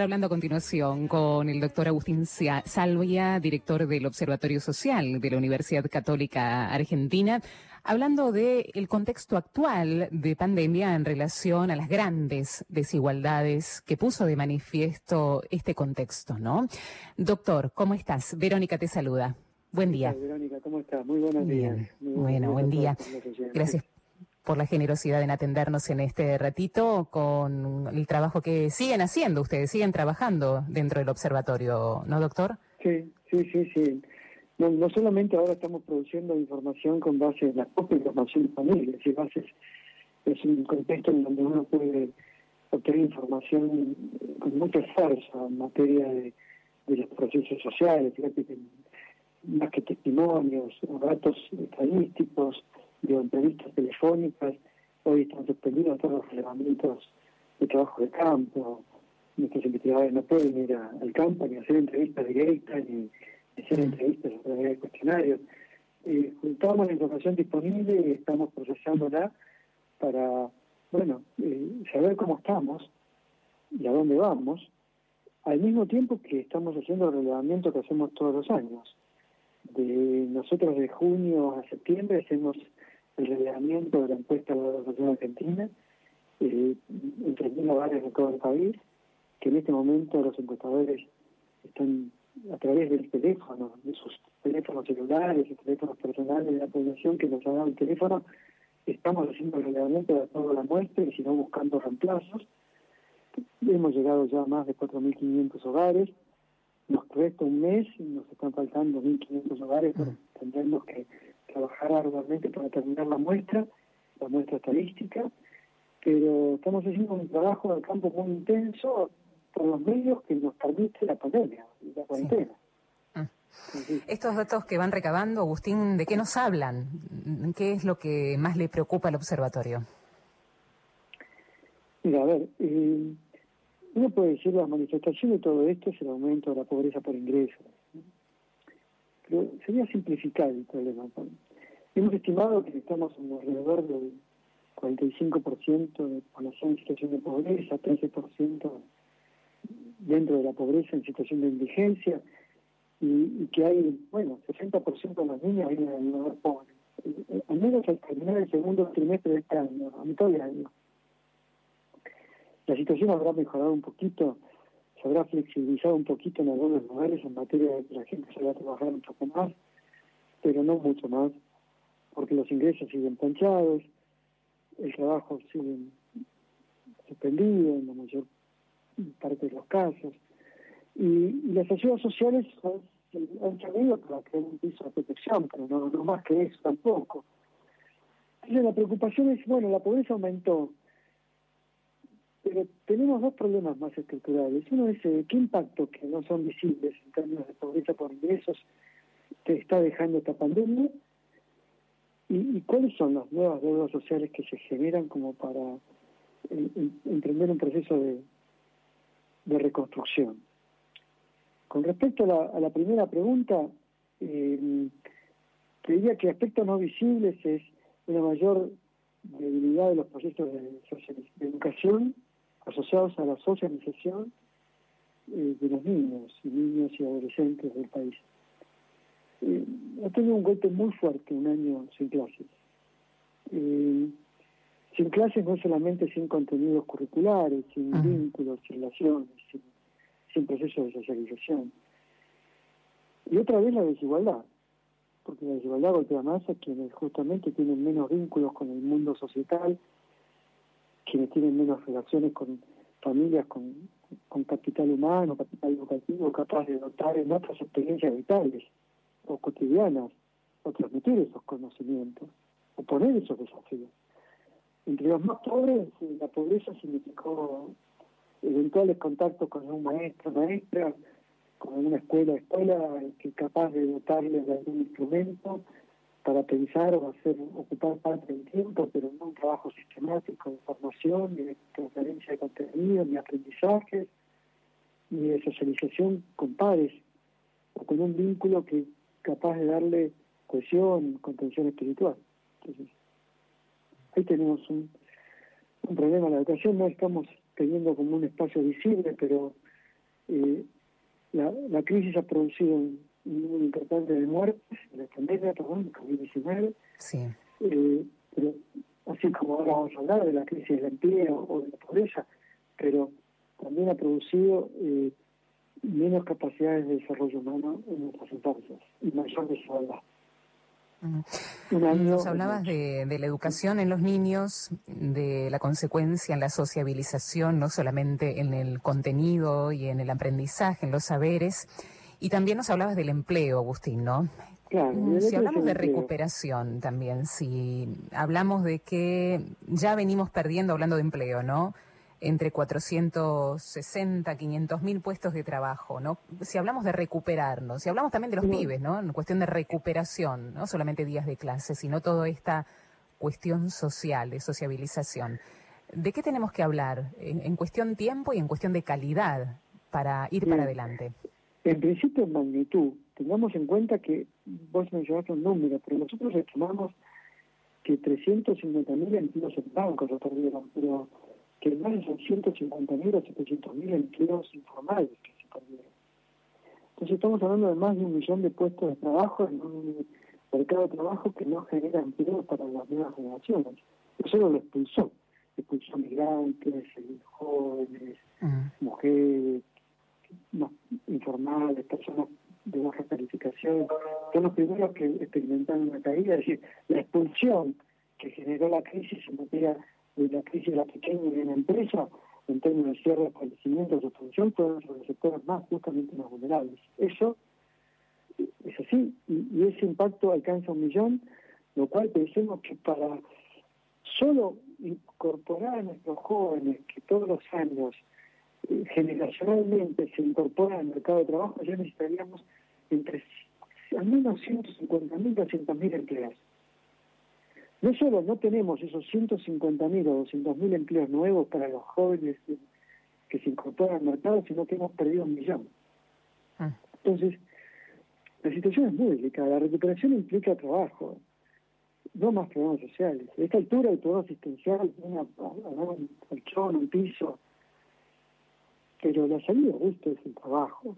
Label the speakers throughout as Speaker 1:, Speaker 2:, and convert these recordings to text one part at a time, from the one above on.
Speaker 1: Hablando a continuación con el doctor Agustín Salvia, director del Observatorio Social de la Universidad Católica Argentina, hablando del el contexto actual de pandemia en relación a las grandes desigualdades que puso de manifiesto este contexto, ¿no? Doctor, ¿cómo estás? Verónica te saluda. Buen día.
Speaker 2: Verónica, ¿cómo estás? Muy buenos días.
Speaker 1: bueno, buen día. Gracias por la generosidad en atendernos en este ratito con el trabajo que siguen haciendo ustedes, siguen trabajando dentro del observatorio, ¿no, doctor?
Speaker 2: Sí, sí, sí, sí. No, solamente ahora estamos produciendo información con base en la propia información disponible, es decir, es un contexto en donde uno puede obtener información con mucha fuerza en materia de, los procesos sociales, fíjate más que testimonios, datos estadísticos, de entrevistas telefónicas, hoy están suspendidos todos los relevamientos de trabajo de campo, nuestros investigadores no pueden ir al campo ni hacer entrevistas directas, ni hacer entrevistas a través de cuestionarios. Eh, juntamos la información disponible y estamos procesándola para, bueno, eh, saber cómo estamos y a dónde vamos, al mismo tiempo que estamos haciendo el relevamiento que hacemos todos los años. De nosotros de junio a septiembre hacemos el relevamiento de la encuesta de la Asociación Argentina eh, mil hogares de todo el país, que en este momento los encuestadores están a través del teléfono, de sus teléfonos celulares y teléfonos personales de la población que nos ha dado el teléfono, estamos haciendo el relevamiento de toda la muestra y si no buscando reemplazos. Hemos llegado ya a más de 4.500 hogares, nos cuesta un mes, nos están faltando 1.500 hogares, pero tendremos que trabajar arduamente para terminar la muestra, la muestra estadística, pero estamos haciendo un trabajo de campo muy intenso por los medios que nos permite la pandemia, la cuarentena.
Speaker 1: Ah. Estos datos que van recabando, Agustín, ¿de qué nos hablan? ¿Qué es lo que más le preocupa al observatorio?
Speaker 2: Mira, a ver, eh, uno puede decir la manifestación de todo esto es el aumento de la pobreza por ingresos. Pero sería simplificar el problema. Hemos estimado que estamos en alrededor del 45% de población en situación de pobreza, 13% dentro de la pobreza en situación de indigencia, y, que hay, bueno, 60% de los niños viven en lugar pobre. Al menos al terminar el segundo trimestre de este año, a mitad de año. La situación habrá mejorado un poquito se habrá flexibilizado un poquito en algunos lugares en materia de que la gente se va a trabajar un poco más, pero no mucho más, porque los ingresos siguen planchados, el trabajo sigue suspendido en la mayor parte de los casos, y, las ayudas sociales han servido para crear un piso de protección, pero no, más que eso tampoco. La preocupación es, bueno, la pobreza aumentó, tenemos dos problemas más estructurales. Uno es eh, qué impacto que no son visibles en términos de pobreza por ingresos te está dejando esta pandemia y, cuáles son las nuevas deudas sociales que se generan como para eh, emprender un proceso de, reconstrucción. Con respecto a la, primera pregunta, eh, diría que aspectos no visibles es una mayor debilidad de los procesos de educación asociados a la socialización eh, de los niños y niños y adolescentes del país. Eh, ha tenido un golpe muy fuerte un año sin clases. Eh, sin clases no solamente sin contenidos curriculares, sin vínculos, sin relaciones, sin, sin procesos de socialización. Y otra vez la desigualdad, porque la desigualdad golpea más a quienes justamente tienen menos vínculos con el mundo societal, quienes tienen menos relaciones con familias con, capital humano, capital educativo, capaz de dotar en otras experiencias vitales o cotidianas, o transmitir esos conocimientos, o poner esos desafíos. Entre los más pobres, eh, la pobreza significó eventuales contactos con un maestro, maestra, con una escuela, escuela, que capaz de dotarles de algún instrumento, para pensar o hacer ocupar parte del tiempo, pero no un trabajo sistemático de formación, ni de transferencia de contenido, ni aprendizaje, ni de socialización con pares, o con un vínculo que capaz de darle cohesión, contención espiritual. Entonces, ahí tenemos un, un problema. La educación no estamos teniendo como un espacio visible, pero eh, la, la, crisis ha producido un, número importante de muertes, la pandemia, perdón, COVID-19.
Speaker 1: Sí.
Speaker 2: Eh, pero así como ahora vamos a hablar de la crisis del empleo o de la pobreza, pero también ha producido eh, menos capacidades de desarrollo humano en nuestras infancias y mayor desigualdad.
Speaker 1: Nos hablabas de, de, la educación en los niños, de la consecuencia en la sociabilización, no solamente en el contenido y en el aprendizaje, en los saberes, y también nos hablabas del empleo, Agustín, ¿no?
Speaker 2: Claro,
Speaker 1: mm, si hablamos de recuperación también, si hablamos de que ya venimos perdiendo, hablando de empleo, ¿no? entre 460, 500 mil puestos de trabajo, ¿no? Si hablamos de recuperarnos, si hablamos también de los pibes, ¿no? En cuestión de recuperación, no solamente días de clase, sino toda esta cuestión social, de sociabilización. ¿De qué tenemos que hablar en, cuestión tiempo y en cuestión de calidad para ir para adelante?
Speaker 2: En principio, en magnitud. Tengamos en cuenta que vos mencionaste un número, pero nosotros estimamos que 350.000 empleos en bancos se perdieron, pero que más de 150.000 o 700.000 empleos informales que se perdieron. Entonces estamos hablando de más de un millón de puestos de trabajo en un mercado de trabajo que no genera empleo para las nuevas generaciones. Eso lo expulsó. Expulsó migrantes, jóvenes, mujeres, informales, personas de baja calificación. Son los primeros que experimentaron una caída. Es decir, la expulsión que generó la crisis en materia de la crisis de la pequeña y la empresa, en términos de cierre de establecimientos de función, fueron los sectores más justamente más vulnerables. Eso es así, y, ese impacto alcanza un millón, lo cual pensemos que para solo incorporar a nuestros jóvenes que todos los años generacionalmente se incorporan al mercado de trabajo, ya necesitaríamos entre al menos 150.000 a 200.000 empleados. No solo no tenemos esos 150.000 o 200.000 empleos nuevos para los jóvenes que, se incorporan al mercado, sino que hemos perdido un millón. Ah. Entonces, la situación es muy delicada. La recuperación implica trabajo, no más programas sociales. A esta altura el programa asistencial, una, un colchón, un piso, pero la salida esto es el trabajo.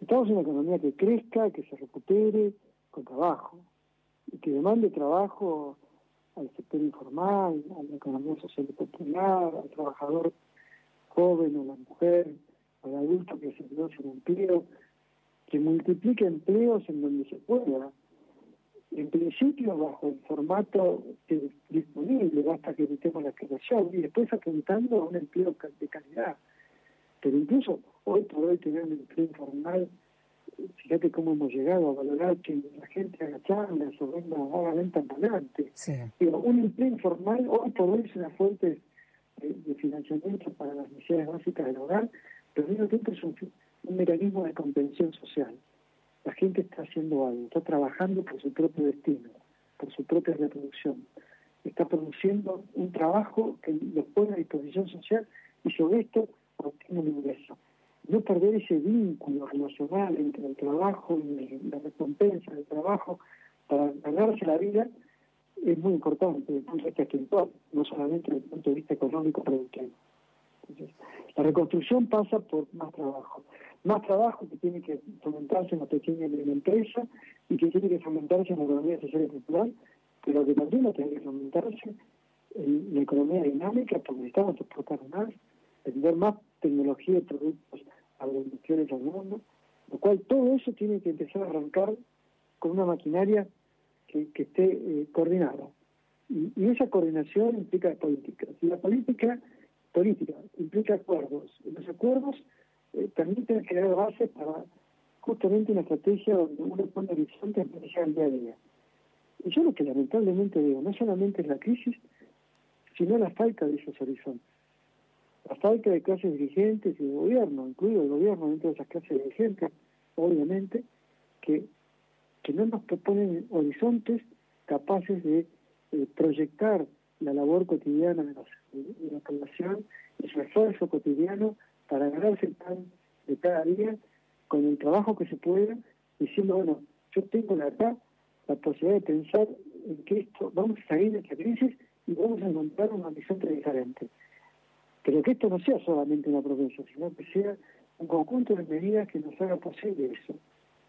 Speaker 2: Estamos en una economía que crezca, que se recupere con trabajo y que demande trabajo al sector informal, a la economía social y popular, al trabajador joven, a la mujer, al adulto que se quedó sin empleo, que multiplique empleos en donde se pueda. En principio, bajo el formato disponible, basta que evitemos la creación y después apuntando a un empleo de calidad. Pero incluso hoy por hoy tener un empleo informal fíjate cómo hemos llegado a valorar que la gente haga charlas o venga, haga venta ambulante.
Speaker 1: Sí.
Speaker 2: un empleo informal hoy por hoy es una fuente de, financiamiento para las necesidades básicas del hogar, pero al mismo tiempo es un, mecanismo de contención social. La gente está haciendo algo, está trabajando por su propio destino, por su propia reproducción. Está produciendo un trabajo que los pone a disposición social y sobre esto obtiene un ingreso no perder ese vínculo relacional entre el trabajo y la recompensa del trabajo para ganarse la vida es muy importante desde el punto de vista espiritual, no solamente desde el punto de vista económico productivo. La reconstrucción pasa por más trabajo. Más trabajo que tiene que fomentarse en la pequeña y la empresa y que tiene que fomentarse en la economía social y cultural, pero que también tiene que fomentarse en la economía dinámica porque necesitamos exportar más, vender más tecnología y productos a las industriales al mundo, lo cual todo eso tiene que empezar a arrancar con una maquinaria que, esté eh, coordinada. Y, esa coordinación implica política. Si la política política implica acuerdos, los acuerdos eh, permiten crear bases para justamente una estrategia donde uno pone horizontes para el día a día. Y yo lo que lamentablemente veo no solamente es la crisis, sino la falta de esos horizontes la falta de clases dirigentes y de gobierno, incluido el gobierno dentro de esas clases dirigentes, obviamente, que, que no nos proponen horizontes capaces de eh, proyectar la labor cotidiana de, la población y su esfuerzo cotidiano para ganarse el pan de cada día con el trabajo que se pueda, diciendo, bueno, yo tengo la verdad, la posibilidad de pensar en que esto, vamos a salir de esta crisis y vamos a encontrar un horizonte diferente. Pero que esto no sea solamente una promesa, sino que sea un conjunto de medidas que nos haga posible eso.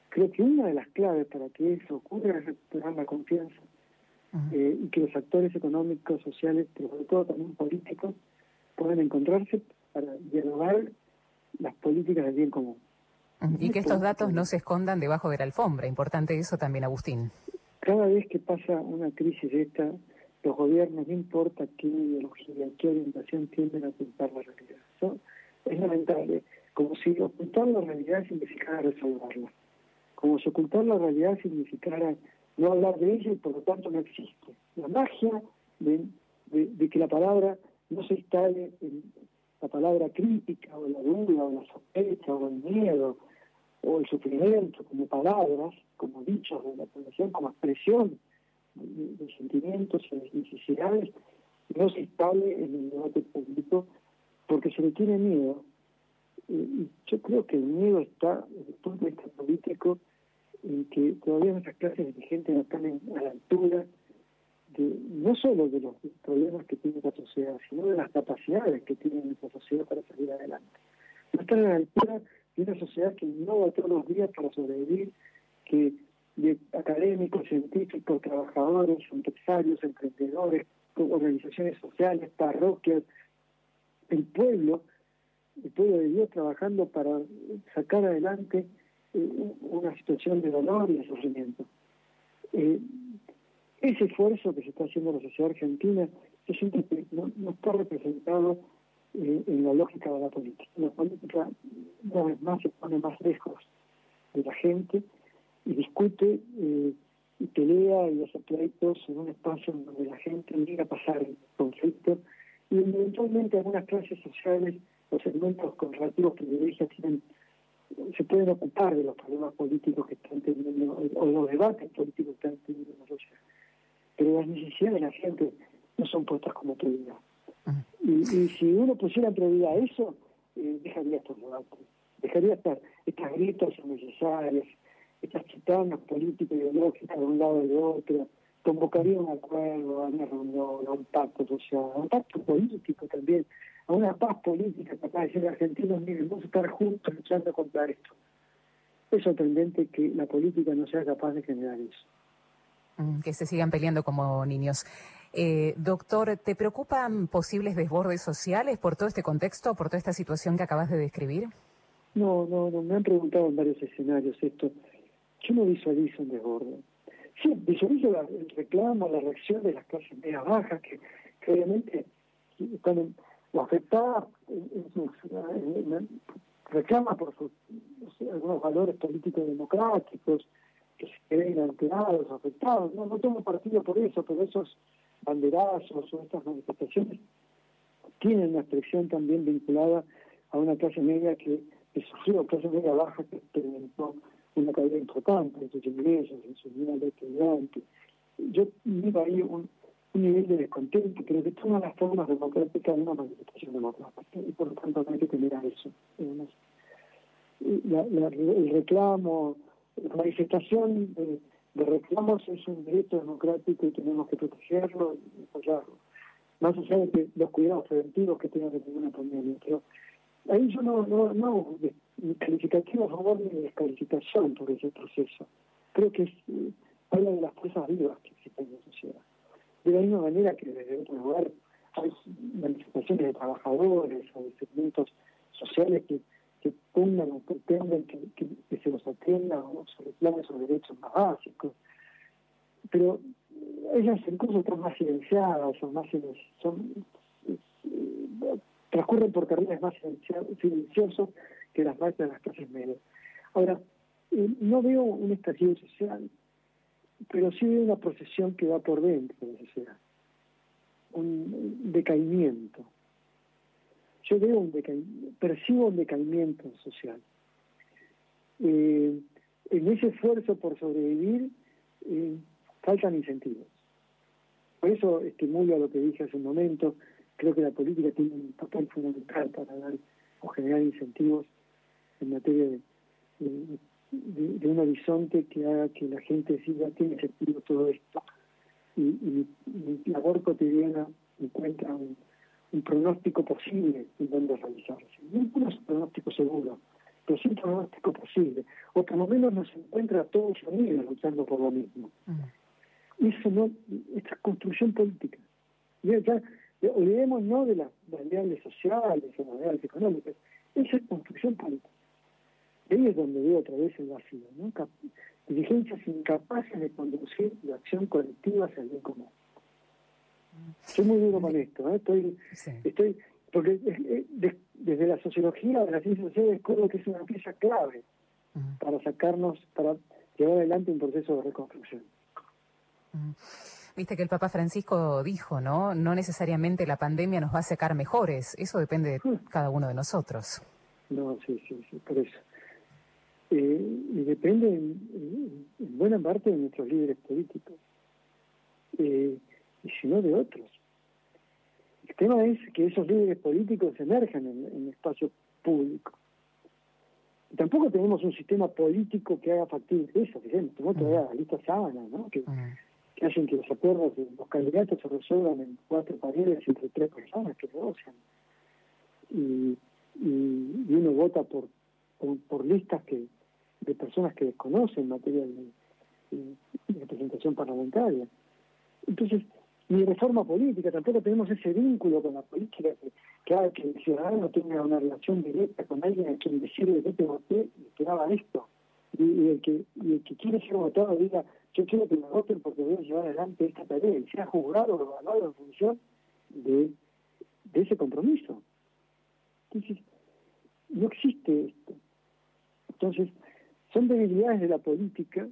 Speaker 2: Creo que una de las claves para que eso ocurra es recuperar la confianza eh, y que los actores económicos, sociales, pero sobre todo también políticos, puedan encontrarse para dialogar las políticas del bien común.
Speaker 1: Y que estos datos no se escondan debajo de la alfombra. Importante eso también, Agustín.
Speaker 2: Cada vez que pasa una crisis de esta, los gobiernos, no importa qué ideología, qué orientación, tienden a ocultar la realidad. Es lamentable. Como si ocultar la realidad significara resolverla. Como si ocultar la realidad significara no hablar de ella y por lo tanto no existe. La magia de, de que la palabra no se instale en la palabra crítica o la duda o la sospecha o el miedo o el sufrimiento como palabras, como dichos de la población, como expresión de, sentimientos y de necesidades, no se instale en el debate público porque se le tiene miedo. Y yo creo que el miedo está, desde el punto de vista político, en que todavía nuestras clases dirigentes no están a la altura de, no solo de los problemas que tiene la sociedad, sino de las capacidades que tiene nuestra sociedad para salir adelante. No están a la altura una sociedad que innova todos los días para sobrevivir, que de académicos, científicos, trabajadores, empresarios, emprendedores, organizaciones sociales, parroquias, el pueblo, el pueblo de Dios trabajando para sacar adelante eh, una situación de dolor y de sufrimiento. Eh, ese esfuerzo que se está haciendo en la sociedad argentina, yo siento que no está representado eh, en la lógica de la política. La política una vez más se pone más lejos de la gente y discute eh, y pelea y hace pleitos en un espacio donde la gente llega a pasar el conflicto y eventualmente algunas clases sociales los segmentos con relativos privilegios tienen se pueden ocupar de los problemas políticos que están teniendo o los debates políticos que están teniendo la sociedad. Pero las necesidades de la gente no son puestas como prioridad. Y, si uno pusiera en prioridad eso, eh, dejaría estos debates, dejaría estas, estas grietas innecesarias, estas chitanas políticas ideológicas de un lado y de otro, convocaría un acuerdo, a una reunión, a un pacto social, a un pacto político también, a una paz política capaz de decir argentinos, miren, vamos a estar juntos luchando contra esto. Es sorprendente que la política no sea capaz de generar eso.
Speaker 1: Mm, que se sigan peleando como niños. Eh, doctor, ¿te preocupan posibles desbordes sociales por todo este contexto, por toda esta situación que acabas de describir?
Speaker 2: No, no, no. Me han preguntado en varios escenarios esto. Yo no visualizo un desborde. Sí, visualizo el reclamo, la reacción de las clases media bajas, que, obviamente están afectadas, reclama por sus, algunos valores políticos democráticos, que se ven alterados, afectados. No, no tomo partido por eso, pero esos banderazos o estas manifestaciones tienen una expresión también vinculada a una clase media que, que sufrió, clase media baja que experimentó una caída importante en sus ingresos, en su nivel de estudiante. Yo miro ahí un, nivel de descontento, creo que todas las formas democráticas de una manifestación democrática y por lo tanto hay que tener eso. El reclamo, la manifestación de, de reclamos es un derecho democrático y tenemos que protegerlo y apoyarlo. Más allá de los cuidados preventivos que tenga que tener una pandemia. Pero ahí yo no, no, no calificativo a favor ni descalificación por ese proceso. Creo que es, eh, habla de las fuerzas vivas que existen en la sociedad. De la misma manera que desde otro lugar hay manifestaciones de trabajadores o de segmentos sociales que que pongan o pretendan que, que, se los atienda o se reclamen sus derechos más básicos. Pero ellas incluso están más silenciadas, son más son transcurren por carriles más silenciosos que las marchas de las clases medias. Ahora, eh, no veo un estallido social, pero sí veo una procesión que va por dentro de la sociedad, un decaimiento yo veo un percibo un decaimiento social. Eh, en ese esfuerzo por sobrevivir eh, faltan incentivos. Por eso estimulo lo que dije hace un momento, creo que la política tiene un papel fundamental para dar o generar incentivos en materia de, de, un horizonte que haga que la gente siga, tiene sentido todo esto. Y, y mi labor cotidiana encuentra un, un pronóstico posible en donde realizarse. No es un pronóstico seguro, lo sintomático posible, o por lo menos nos encuentra a todos unidos luchando por lo mismo. Mm. Eso no, esta construcción política. Ya, ya, olvidemos no de las variables sociales o variables económicas, esa es construcción política. Ahí es donde veo otra vez el vacío, ¿no? dirigencias incapaces de conducir la acción colectiva hacia el bien común. Soy muy duro con esto, ¿eh? estoy, estoy, porque desde la sociología de la ciencia social creo que es una pieza clave para sacarnos, para llevar adelante un proceso de reconstrucción.
Speaker 1: Viste que el Papa Francisco dijo, ¿no? No necesariamente la pandemia nos va a sacar mejores, eso depende de cada uno de nosotros.
Speaker 2: No, sí, sí, sí, por eso. Eh, y depende en, buena parte de nuestros líderes políticos, eh, y si no de otros. El tema es que esos líderes políticos emerjan en, el espacio público. tampoco tenemos un sistema político que haga factible eso, que tenemos todavía la lista sábana, ¿no? Que, que hacen que los acuerdos de los candidatos se resuelvan en cuatro paredes entre tres personas que negocian. Y, y, uno vota por, por, listas que de personas que desconocen materia de, representación parlamentaria. Entonces, ni reforma política, tampoco tenemos ese vínculo con la política que, haga que el ciudadano tenga una relación directa con alguien a quien decirle que te voté y esperaba esto. Y, el que, el que quiere ser votado diga, yo quiero que me voten porque voy a llevar adelante esta tarea y sea juzgado o evaluado en función de, de ese compromiso. Entonces, no existe esto. Entonces, son debilidades de la política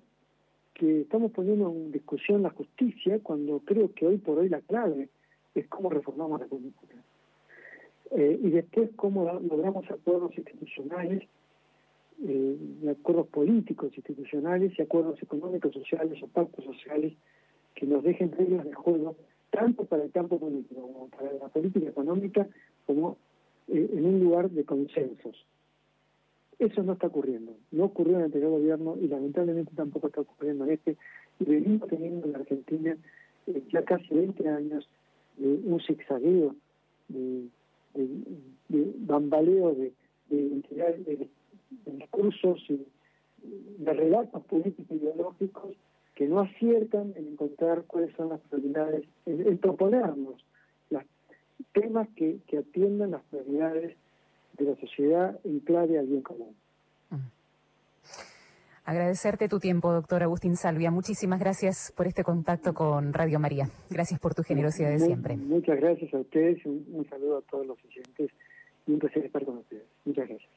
Speaker 2: que estamos poniendo en discusión la justicia cuando creo que hoy por hoy la clave es cómo reformamos la política. Eh, y después cómo logramos acuerdos institucionales, eh, acuerdos políticos institucionales y acuerdos económicos, sociales o pactos sociales que nos dejen reglas de juego tanto para el campo político como para la política económica como eh, en un lugar de consensos. Eso no está ocurriendo. No ocurrió en el anterior gobierno y lamentablemente tampoco está ocurriendo en este. Y venimos teniendo en la Argentina eh, ya casi 20 años de un zigzagueo, de, de, bambaleo de, de, discursos y de relatos políticos ideológicos que no aciertan en encontrar cuáles son las prioridades, en, proponernos los temas que, que atiendan las prioridades de la sociedad en clave al bien común.
Speaker 1: Agradecerte tu tiempo, doctor Agustín Salvia. Muchísimas gracias por este contacto con Radio María. Gracias por tu generosidad de siempre.
Speaker 2: Muchas gracias a ustedes, un, un saludo a todos los oyentes y un placer estar con ustedes. Muchas gracias.